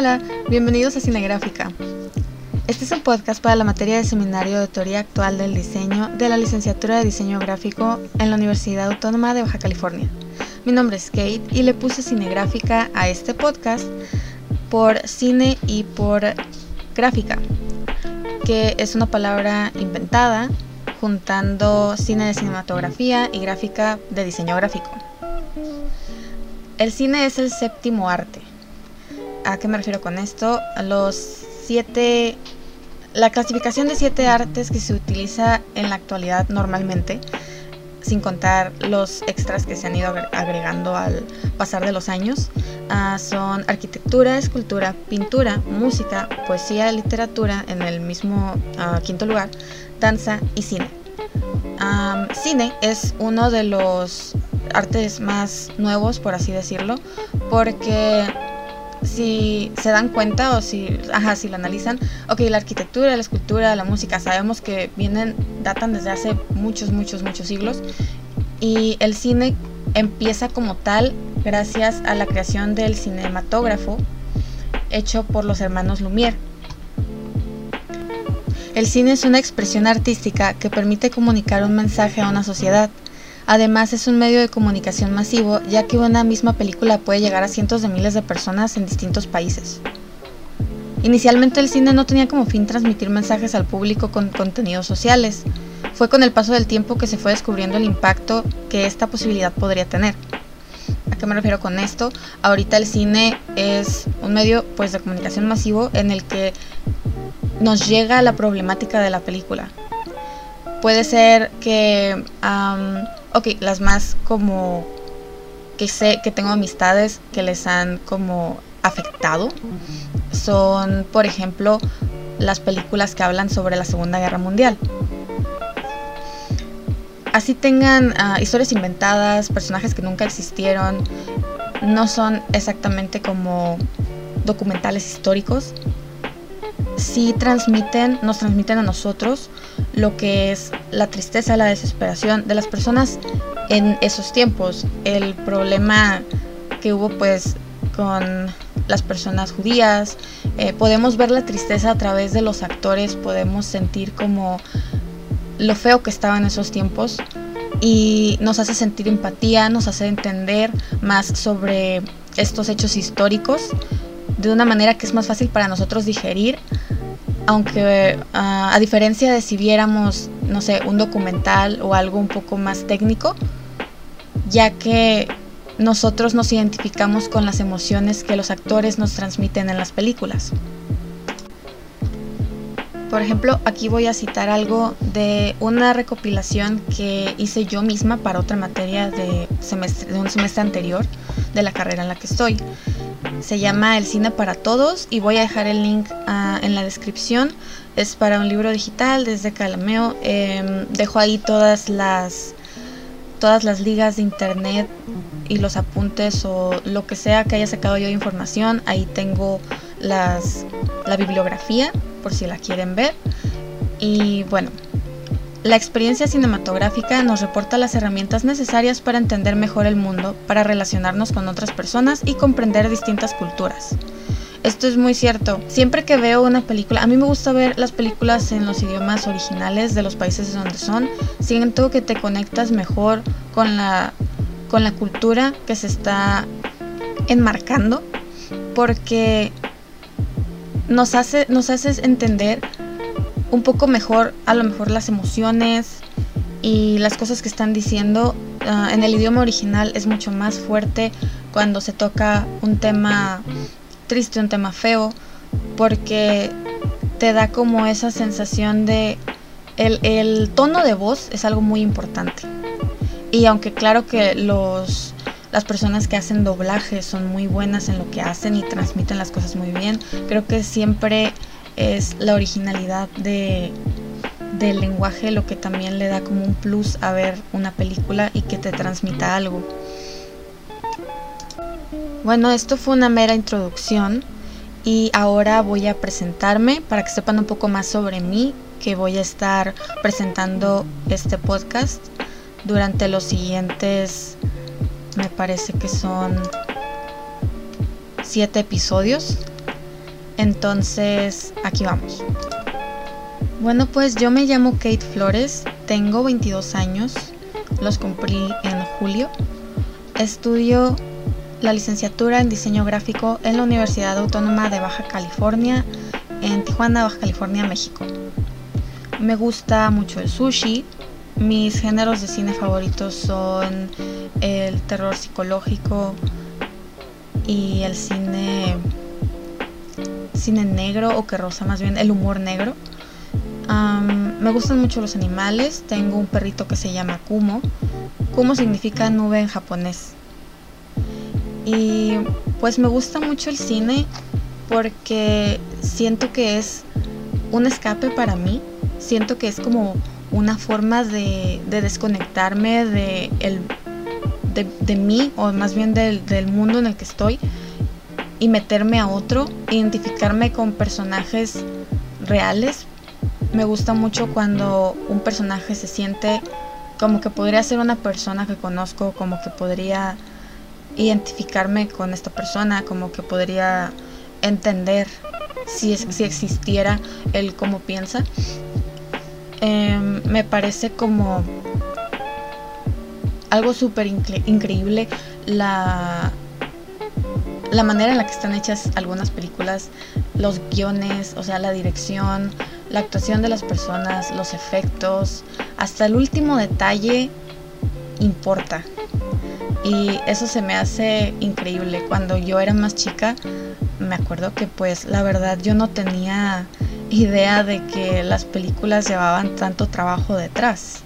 Hola, bienvenidos a Cinegráfica. Este es un podcast para la materia de Seminario de Teoría Actual del Diseño de la Licenciatura de Diseño Gráfico en la Universidad Autónoma de Baja California. Mi nombre es Kate y le puse Cinegráfica a este podcast por cine y por gráfica, que es una palabra inventada juntando cine de cinematografía y gráfica de diseño gráfico. El cine es el séptimo arte. ¿A qué me refiero con esto? Los siete la clasificación de siete artes que se utiliza en la actualidad normalmente, sin contar los extras que se han ido agregando al pasar de los años, uh, son arquitectura, escultura, pintura, música, poesía, literatura en el mismo uh, quinto lugar, danza y cine. Um, cine es uno de los artes más nuevos, por así decirlo, porque si se dan cuenta o si, ajá, si lo analizan, ok, la arquitectura, la escultura, la música, sabemos que vienen, datan desde hace muchos, muchos, muchos siglos. Y el cine empieza como tal gracias a la creación del cinematógrafo hecho por los hermanos Lumière. El cine es una expresión artística que permite comunicar un mensaje a una sociedad Además es un medio de comunicación masivo ya que una misma película puede llegar a cientos de miles de personas en distintos países. Inicialmente el cine no tenía como fin transmitir mensajes al público con contenidos sociales. Fue con el paso del tiempo que se fue descubriendo el impacto que esta posibilidad podría tener. ¿A qué me refiero con esto? Ahorita el cine es un medio pues de comunicación masivo en el que nos llega la problemática de la película. Puede ser que ok, las más como que sé que tengo amistades que les han como afectado son, por ejemplo, las películas que hablan sobre la Segunda Guerra Mundial. Así tengan uh, historias inventadas, personajes que nunca existieron, no son exactamente como documentales históricos, sí transmiten, nos transmiten a nosotros lo que es la tristeza, la desesperación de las personas en esos tiempos. El problema que hubo pues con las personas judías, eh, podemos ver la tristeza a través de los actores, podemos sentir como lo feo que estaba en esos tiempos y nos hace sentir empatía, nos hace entender más sobre estos hechos históricos de una manera que es más fácil para nosotros digerir aunque ah, a diferencia de si viéramos, no sé, un documental o algo un poco más técnico, ya que nosotros nos identificamos con las emociones que los actores nos transmiten en las películas. Por ejemplo, aquí voy a citar algo de una recopilación que hice yo misma para otra materia de, de un semestre anterior de la carrera en la que estoy. Se llama El cine para todos y voy a dejar el link ah, en la descripción. Es para un libro digital desde Calameo. Em, dejo ahí todas las todas las ligas de internet y los apuntes o lo que sea que haya sacado yo de información. Ahí tengo las, la bibliografía por si la quieren ver. Y bueno, la experiencia cinematográfica nos reporta las herramientas necesarias para entender mejor el mundo, para relacionarnos con otras personas y comprender distintas culturas. Esto es muy cierto. Siempre que veo una película, a mí me gusta ver las películas en los idiomas originales de los países donde son. Siento que te conectas mejor con la, con la cultura que se está enmarcando porque nos hace, nos hace entender un poco mejor a lo mejor las emociones y las cosas que están diciendo. Ah, en el idioma original es mucho más fuerte cuando se toca un tema triste, un tema feo, porque te da como esa sensación de... El, el tono de voz es algo muy importante. Y aunque claro que los, las personas que hacen doblaje son muy buenas en lo que hacen y transmiten las cosas muy bien, creo que siempre es la originalidad de, del lenguaje lo que también le da como un plus a ver una película y que te transmita algo. Bueno, esto fue una mera introducción y ahora voy a presentarme para que sepan un poco más sobre mí, que voy a estar presentando este podcast durante los siguientes, me parece que son siete episodios Entonces, aquí vamos. Bueno, pues yo me llamo Kate Flores, tengo 22 años, los cumplí en julio. Estudio la licenciatura en diseño gráfico en la Universidad Autónoma de Baja California, en Tijuana, Baja California, México. Me gusta mucho el sushi. Mis géneros de cine favoritos son el terror psicológico y el cine cine negro o que rosa más bien el humor negro. me gustan mucho los animales. Tengo un perrito que se llama Kumo. Kumo significa nube en japonés. Y pues me gusta mucho el cine porque siento que es un escape para mí. Siento que es como una forma de, desconectarme de, el, de, mí o más bien del, del mundo en el que estoy y meterme a otro, identificarme con personajes reales. Me gusta mucho cuando un personaje se siente como que podría ser una persona que conozco, como que podría identificarme con esta persona, como que podría entender si, si existiera el cómo piensa. Em, me parece como algo súper increíble la, la manera en la que están hechas algunas películas, los guiones, o sea, la dirección, la actuación de las personas, los efectos, hasta el último detalle importa. Y eso se me hace increíble. Cuando yo era más chica, me acuerdo que pues la verdad yo no tenía idea de que las películas llevaban tanto trabajo detrás.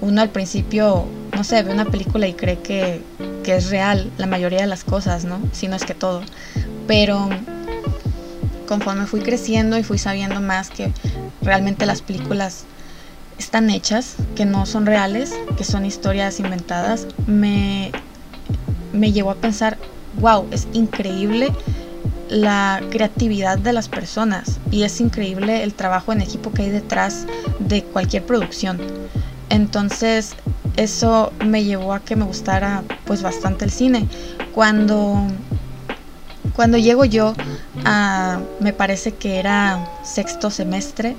Uno al principio, no sé, ve una película y cree que, que es real la mayoría de las cosas, ¿no? Si no es que todo. Pero conforme fui creciendo y fui sabiendo más que realmente las películas están hechas, que no son reales, que son historias inventadas, me, me llevó a pensar, wow, es increíble la creatividad de las personas y es increíble el trabajo en equipo que hay detrás de cualquier producción. Entonces eso me llevó a que me gustara pues bastante el cine. Cuando, cuando llego yo a, me parece que era sexto semestre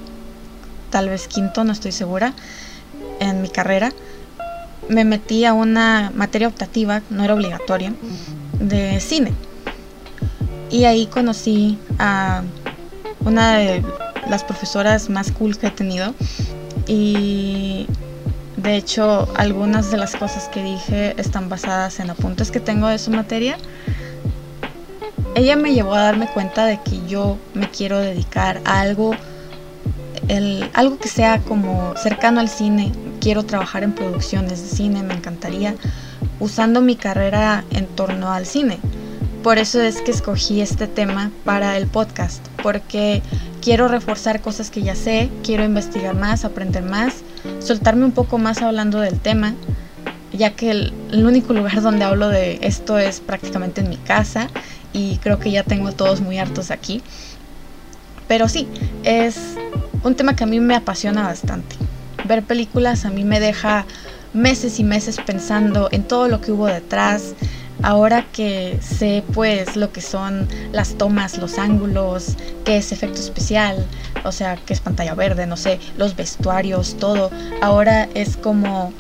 tal vez quinto, no estoy segura, en mi carrera, me metí a una materia optativa, no era obligatoria, de cine. Y ahí conocí a una de las profesoras más cool que he tenido. Y de hecho, algunas de las cosas que dije están basadas en apuntes que tengo de su materia. Ella me llevó a darme cuenta de que yo me quiero dedicar a algo algo que sea como cercano al cine. Quiero trabajar en producciones de cine, me encantaría, usando mi carrera en torno al cine. Por eso es que escogí este tema para el podcast, porque quiero reforzar cosas que ya sé, quiero investigar más, aprender más, soltarme un poco más hablando del tema, ya que el, único lugar donde hablo de esto es prácticamente en mi casa y creo que ya tengo a todos muy hartos aquí. Pero sí, es un tema que a mí me apasiona bastante. Ver películas a mí me deja meses y meses pensando en todo lo que hubo detrás. Ahora que sé pues lo que son las tomas, los ángulos, qué es efecto especial, o sea, qué es pantalla verde, no sé, los vestuarios, todo. Ahora es como,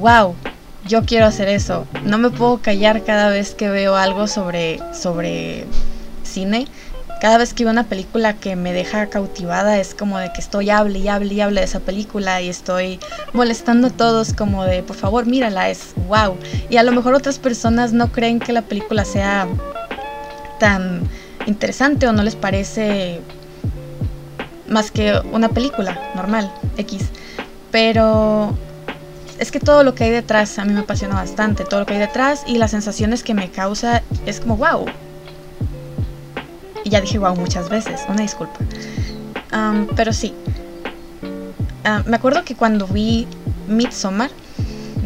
wow, yo quiero hacer eso. No me puedo callar cada vez que veo algo sobre, sobre cine cada vez que veo una película que me deja cautivada es como de que estoy hable y hable y hable de esa película y estoy molestando a todos como de por favor mírala, es wow. Y a lo mejor otras personas no creen que la película sea tan interesante o no les parece más que una película normal, X. Pero es que todo lo que hay detrás a mí me apasiona bastante, todo lo que hay detrás y las sensaciones que me causa es como wow, y ya dije wow muchas veces, una disculpa. pero sí, me acuerdo que cuando vi Midsommar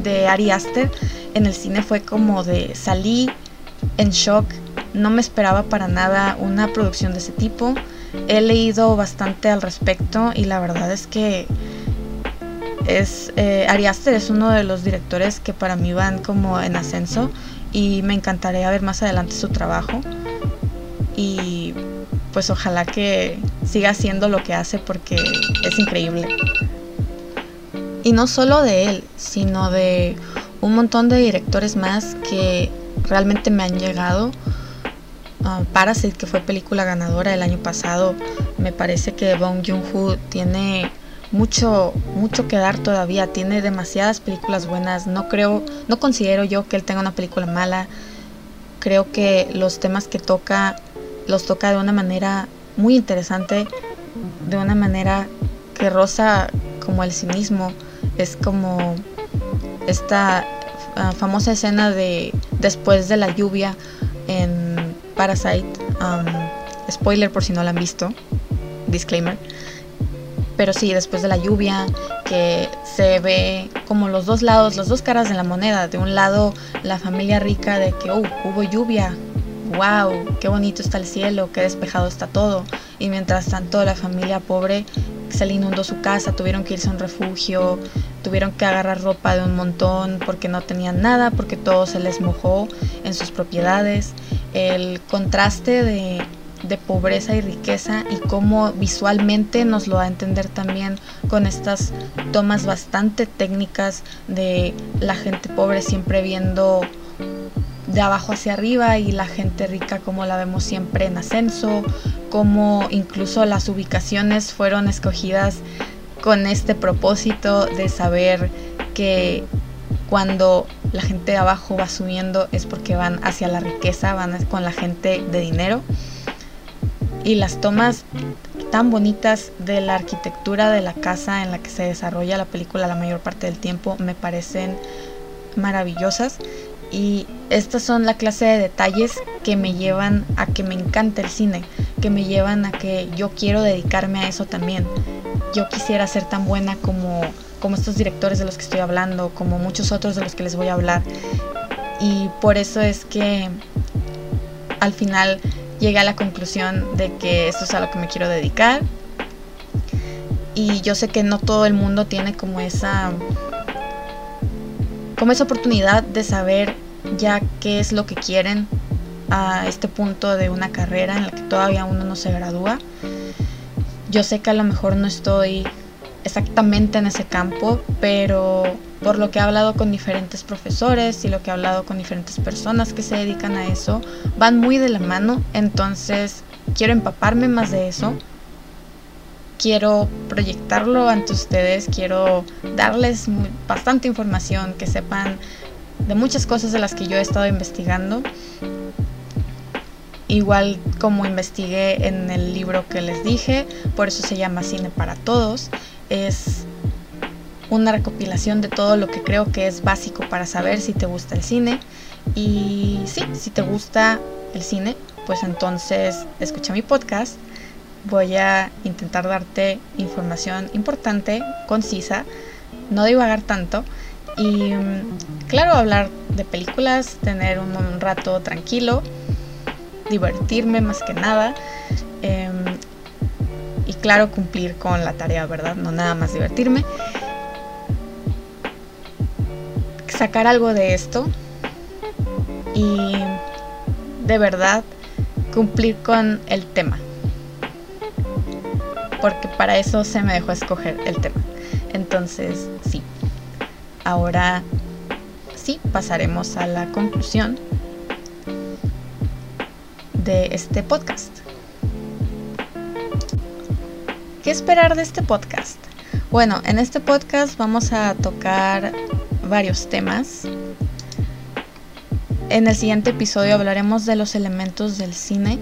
de Ari Aster en el cine fue como de salí en shock, no me esperaba para nada una producción de ese tipo. He leído bastante al respecto y la verdad es que es eh, Ari Aster es uno de los directores que para mí van como en ascenso y me encantaría ver más adelante su trabajo y pues ojalá que siga haciendo lo que hace porque es increíble. Y no solo de él, sino de un montón de directores más que realmente me han llegado. Uh, Parasite, que fue película ganadora el año pasado, me parece que Bong Joon-ho tiene mucho, mucho que dar todavía. Tiene demasiadas películas buenas. No creo, no considero yo que él tenga una película mala. Creo que los temas que toca los toca de una manera muy interesante, de una manera que roza como el cinismo. Es como esta uh, famosa escena de después de la lluvia en Parasite. Um, spoiler por si no la han visto. Disclaimer pero sí, después de la lluvia, que se ve como los dos lados, las dos caras de la moneda. De un lado, la familia rica de que, oh, hubo lluvia, wow, qué bonito está el cielo, qué despejado está todo. Y mientras tanto, la familia pobre se le inundó su casa, tuvieron que irse a un refugio, tuvieron que agarrar ropa de un montón porque no tenían nada, porque todo se les mojó en sus propiedades. El contraste de pobreza y riqueza y cómo visualmente nos lo da a entender también con estas tomas bastante técnicas de la gente pobre siempre viendo de abajo hacia arriba y la gente rica como la vemos siempre en ascenso, como incluso las ubicaciones fueron escogidas con este propósito de saber que cuando la gente de abajo va subiendo es porque van hacia la riqueza, van con la gente de dinero. Y las tomas tan bonitas de la arquitectura de la casa en la que se desarrolla la película la mayor parte del tiempo me parecen maravillosas y estas son la clase de detalles que me llevan a que me encante el cine, que me llevan a que yo quiero dedicarme a eso también. Yo quisiera ser tan buena como, como estos directores de los que estoy hablando, como muchos otros de los que les voy a hablar. Y por eso es que al final llegué a la conclusión de que esto es a lo que me quiero dedicar. Y yo sé que no todo el mundo tiene como esa como esa oportunidad de saber ya qué es lo que quieren a este punto de una carrera en la que todavía uno no se gradúa. Yo sé que a lo mejor no estoy exactamente en ese campo, pero por lo que he hablado con diferentes profesores y lo que he hablado con diferentes personas que se dedican a eso, van muy de la mano, entonces quiero empaparme más de eso, quiero proyectarlo ante ustedes, quiero darles bastante información, que sepan de muchas cosas de las que yo he estado investigando. Igual como investigué en el libro que les dije, por eso se llama Cine para Todos, es una recopilación de todo lo que creo que es básico para saber si te gusta el cine. Y sí, si te gusta el cine, pues entonces escucha mi podcast. Voy a intentar darte información importante, concisa, no divagar tanto. Y claro, hablar de películas, tener un, rato tranquilo, divertirme más que nada. Em, y claro, cumplir con la tarea, ¿verdad? No nada más divertirme sacar algo de esto y de verdad cumplir con el tema. Porque para eso se me dejó escoger el tema. Entonces, sí. Ahora sí, pasaremos a la conclusión de este podcast. ¿Qué esperar de este podcast? Bueno, en este podcast vamos a tocar varios temas. En el siguiente episodio hablaremos de los elementos del cine.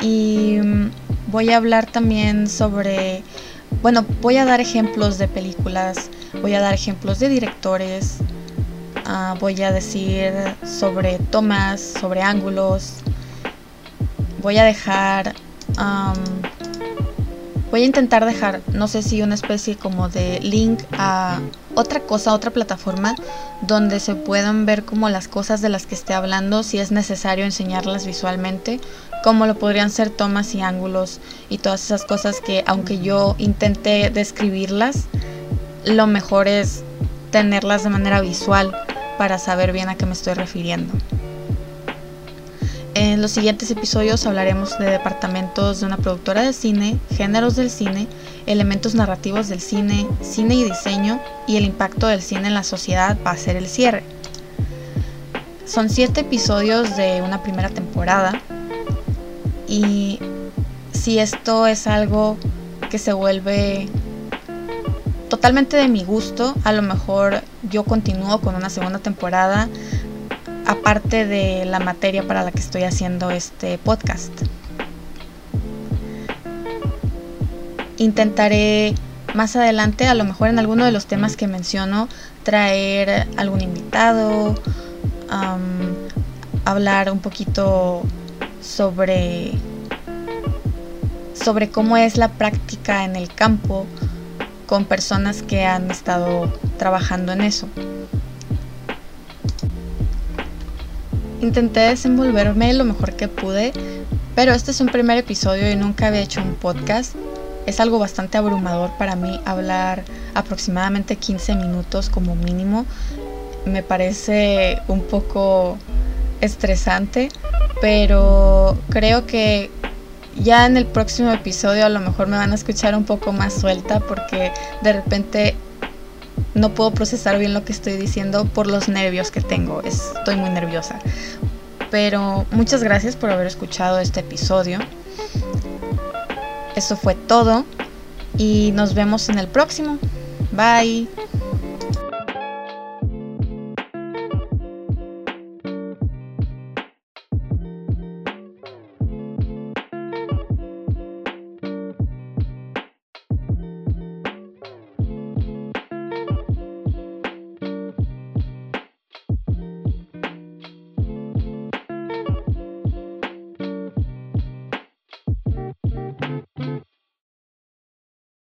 Y mm, voy a hablar también sobre, bueno, voy a dar ejemplos de películas, voy a dar ejemplos de directores, ah, voy a decir sobre tomas, sobre ángulos, voy a dejar Voy a intentar dejar, no sé si una especie como de link a otra cosa, otra plataforma donde se puedan ver como las cosas de las que esté hablando, si es necesario enseñarlas visualmente, como lo podrían ser tomas y ángulos y todas esas cosas que aunque yo intente describirlas, lo mejor es tenerlas de manera visual para saber bien a qué me estoy refiriendo. En los siguientes episodios hablaremos de departamentos de una productora de cine, géneros del cine, elementos narrativos del cine, cine y diseño y el impacto del cine en la sociedad va a ser el cierre. Son siete episodios de una primera temporada y si esto es algo que se vuelve totalmente de mi gusto, a lo mejor yo continúo con una segunda temporada aparte de la materia para la que estoy haciendo este podcast. Intentaré más adelante, a lo mejor en alguno de los temas que menciono, traer algún invitado, hablar un poquito sobre sobre cómo es la práctica en el campo con personas que han estado trabajando en eso. Intenté desenvolverme lo mejor que pude, pero este es un primer episodio y nunca había hecho un podcast. Es algo bastante abrumador para mí hablar aproximadamente 15 minutos como mínimo. Me parece un poco estresante, pero creo que ya en el próximo episodio a lo mejor me van a escuchar un poco más suelta porque de repente no puedo procesar bien lo que estoy diciendo por los nervios que tengo. Estoy muy nerviosa. Pero muchas gracias por haber escuchado este episodio. Eso fue todo y nos vemos en el próximo. Bye.